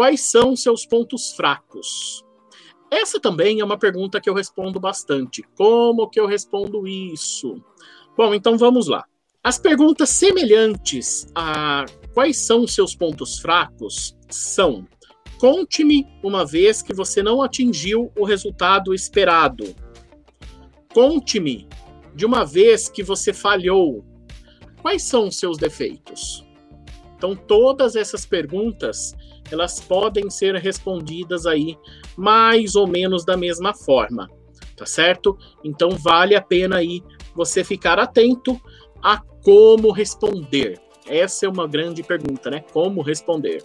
quais são seus pontos fracos? Essa também é uma pergunta que eu respondo bastante. Como que eu respondo isso? Bom, então vamos lá. As perguntas semelhantes a quais são seus pontos fracos são: conte-me uma vez que você não atingiu o resultado esperado. Conte-me de uma vez que você falhou. Quais são os seus defeitos? Então, todas essas perguntas elas podem ser respondidas aí mais ou menos da mesma forma, tá certo? Então vale a pena aí você ficar atento a como responder. Essa é uma grande pergunta, né? Como responder?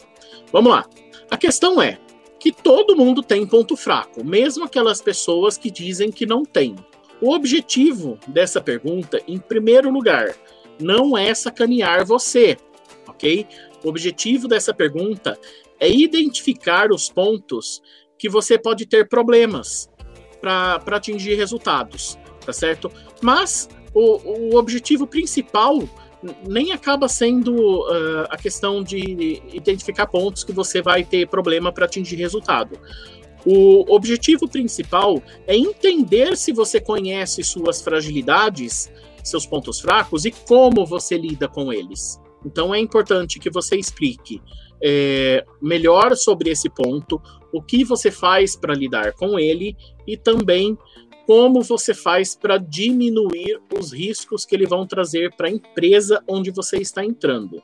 Vamos lá. A questão é que todo mundo tem ponto fraco, mesmo aquelas pessoas que dizem que não tem. O objetivo dessa pergunta, em primeiro lugar, não é sacanear você, ok? O objetivo dessa pergunta é identificar os pontos que você pode ter problemas para atingir resultados, tá certo? Mas o, o objetivo principal nem acaba sendo uh, a questão de identificar pontos que você vai ter problema para atingir resultado. O objetivo principal é entender se você conhece suas fragilidades, seus pontos fracos e como você lida com eles. Então é importante que você explique é, melhor sobre esse ponto, o que você faz para lidar com ele e também como você faz para diminuir os riscos que ele vão trazer para a empresa onde você está entrando.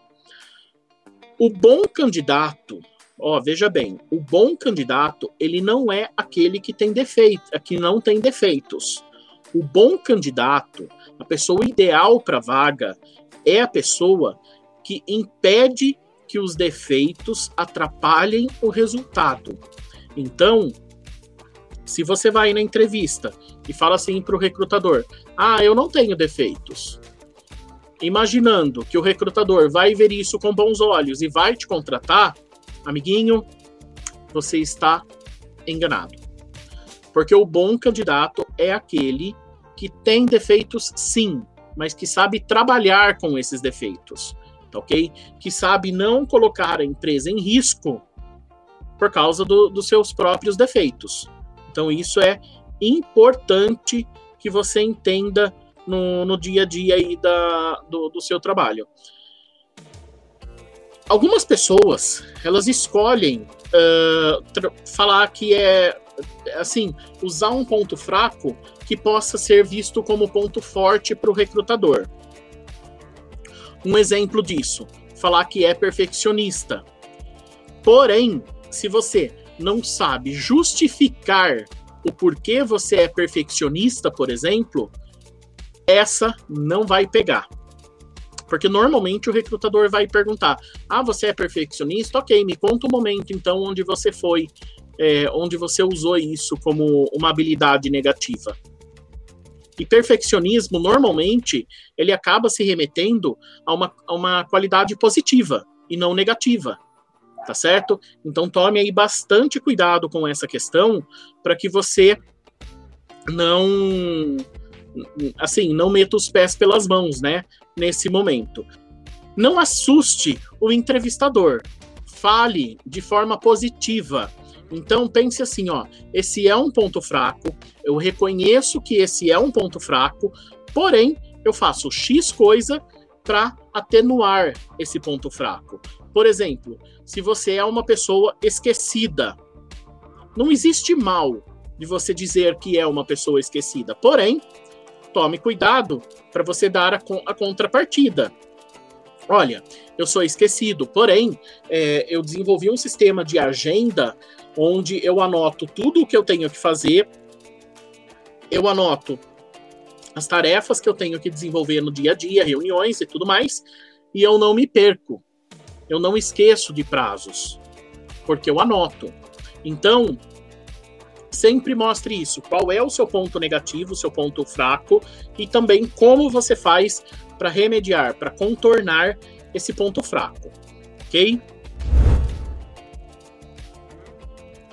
O bom candidato, ó, veja bem, o bom candidato, ele não é aquele que tem defeito, que não tem defeitos. O bom candidato, a pessoa ideal para a vaga, é a pessoa que impede que os defeitos atrapalhem o resultado. Então, se você vai na entrevista e fala assim para o recrutador: Ah, eu não tenho defeitos. Imaginando que o recrutador vai ver isso com bons olhos e vai te contratar, amiguinho, você está enganado. Porque o bom candidato é aquele que tem defeitos, sim, mas que sabe trabalhar com esses defeitos tá ok? Que sabe não colocar a empresa em risco por causa do, dos seus próprios defeitos. Então, isso é importante que você entenda no, no dia a dia aí da, do, do seu trabalho. Algumas pessoas, elas escolhem uh, falar que é, assim, usar um ponto fraco que possa ser visto como ponto forte para o recrutador. Um exemplo disso, falar que é perfeccionista. Porém, se você não sabe justificar o porquê você é perfeccionista, por exemplo, essa não vai pegar. Porque normalmente o recrutador vai perguntar: Ah, você é perfeccionista? Ok, me conta um momento então onde você foi, é, onde você usou isso como uma habilidade negativa. E perfeccionismo, normalmente, ele acaba se remetendo a uma, a uma qualidade positiva e não negativa. Tá certo? Então tome aí bastante cuidado com essa questão para que você não assim, não meta os pés pelas mãos, né, nesse momento. Não assuste o entrevistador. Fale de forma positiva. Então pense assim, ó, esse é um ponto fraco, eu reconheço que esse é um ponto fraco, porém eu faço X coisa para atenuar esse ponto fraco. Por exemplo, se você é uma pessoa esquecida, não existe mal de você dizer que é uma pessoa esquecida, porém, tome cuidado para você dar a, a contrapartida. Olha, eu sou esquecido, porém, é, eu desenvolvi um sistema de agenda onde eu anoto tudo o que eu tenho que fazer, eu anoto as tarefas que eu tenho que desenvolver no dia a dia, reuniões e tudo mais, e eu não me perco. Eu não esqueço de prazos, porque eu anoto. Então, sempre mostre isso. Qual é o seu ponto negativo, o seu ponto fraco, e também como você faz para remediar, para contornar esse ponto fraco. Ok?